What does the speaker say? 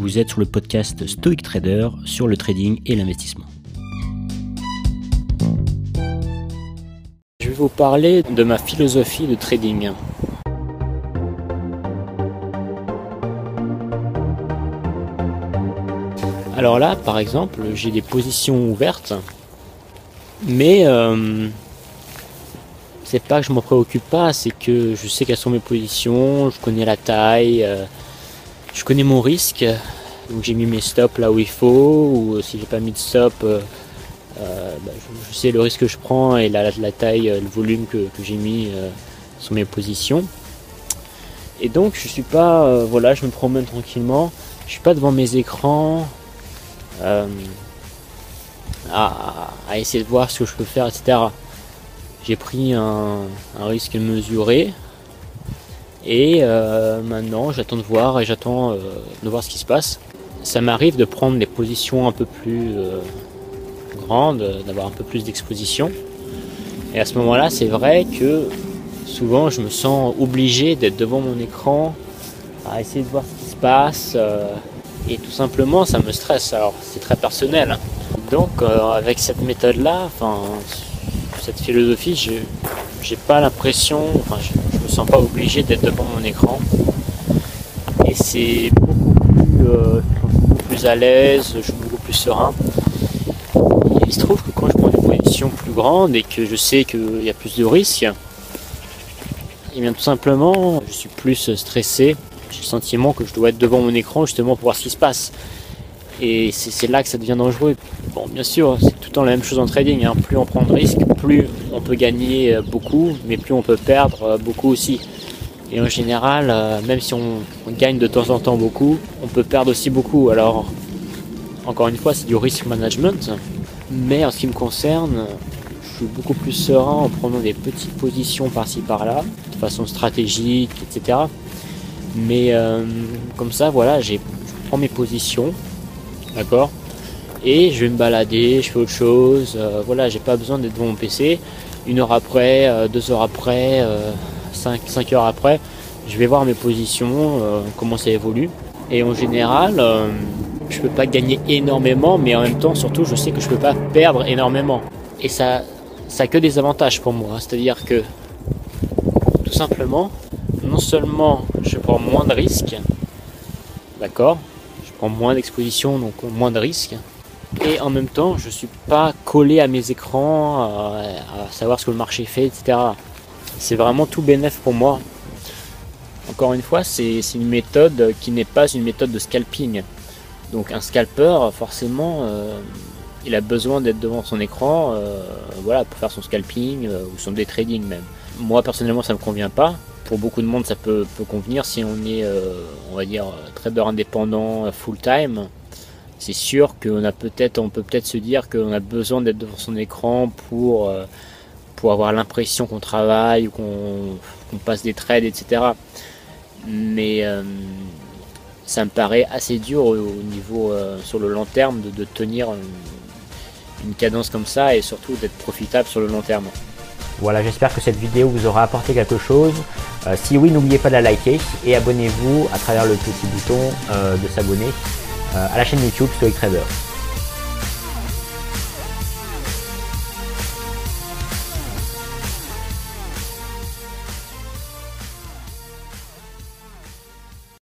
Vous êtes sur le podcast Stoic Trader sur le trading et l'investissement. Je vais vous parler de ma philosophie de trading. Alors là, par exemple, j'ai des positions ouvertes, mais euh, c'est pas que je m'en préoccupe pas, c'est que je sais quelles sont mes positions, je connais la taille, euh, je connais mon risque, donc j'ai mis mes stops là où il faut, ou si j'ai pas mis de stop, euh, bah, je, sais le risque que je prends et la, taille, le volume que, j'ai mis sur mes positions. Et donc je suis pas, voilà, je me promène tranquillement, je suis pas devant mes écrans, euh, à, essayer de voir ce que je peux faire, etc. J'ai pris un, risque mesuré et euh, maintenant j'attends de voir et j'attends euh, de voir ce qui se passe. Ça m'arrive de prendre des positions un peu plus grandes, d'avoir un peu plus d'exposition. Et à ce moment-là, c'est vrai que souvent je me sens obligé d'être devant mon écran à essayer de voir ce qui se passe. Et tout simplement, ça me stresse. Alors, c'est très personnel. Hein. Donc, euh, avec cette méthode-là, enfin, cette philosophie, j'ai pas l'impression, sens pas obligé d'être devant mon écran. Et c'est beaucoup plus, euh, beaucoup plus à l'aise, je suis beaucoup plus serein. Et il se trouve que quand je prends des positions plus grandes et que je sais qu'il y a plus de risques, et eh bien tout simplement, je suis plus stressé j'ai le sentiment que je dois être devant mon écran justement pour voir ce qui se passe. Et c'est là que ça devient dangereux. Bon, bien sûr, c'est tout le temps la même chose en trading. Hein. Plus on prend de risques, plus on peut gagner euh, beaucoup, mais plus on peut perdre euh, beaucoup aussi. Et en général, euh, même si on, gagne de temps en temps beaucoup, on peut perdre aussi beaucoup. Alors, encore une fois, c'est du risk management. Mais en ce qui me concerne, je suis beaucoup plus serein en prenant des petites positions par-ci par-là, de façon stratégique, etc. Mais comme ça, voilà, je prends mes positions, d'accord Et je vais me balader, je fais autre chose. Euh, voilà, j'ai pas besoin d'être devant mon PC. Une heure après, euh, deux heures après, cinq, cinq, heures après, je vais voir mes positions, comment ça évolue. Et en général, je peux pas gagner énormément, mais en même temps, surtout, je sais que je peux pas perdre énormément. Et ça, ça a que des avantages pour moi. C'est-à-dire que, tout simplement, non seulement je prends moins de risques, d'accord Prends moins d'exposition, donc moins de risques. Et en même temps, je suis pas collé à mes écrans, à, savoir ce que le marché fait, etc. C'est vraiment tout bénéf pour moi. Encore une fois, c'est une méthode qui n'est pas une méthode de scalping. Donc un scalper, forcément, euh, il a besoin d'être devant son écran euh, voilà, pour faire son scalping euh, ou son day trading même. Moi personnellement ça me convient pas pour beaucoup de monde, ça peut, convenir si on est, euh, on va dire, trader indépendant euh, full time. C'est sûr qu'on a peut-être, on peut peut-être se dire qu'on a besoin d'être devant son écran pour, euh, pour avoir l'impression qu'on travaille ou qu'on passe des trades, etc. Mais ça me paraît assez dur au, niveau sur le long terme de, tenir une cadence comme ça et surtout d'être profitable sur le long terme. Voilà, j'espère que cette vidéo vous aura apporté quelque chose. Euh, si oui, n'oubliez pas de la liker et abonnez-vous à travers le petit bouton euh, de s'abonner euh, à la chaîne YouTube Stoic Trader.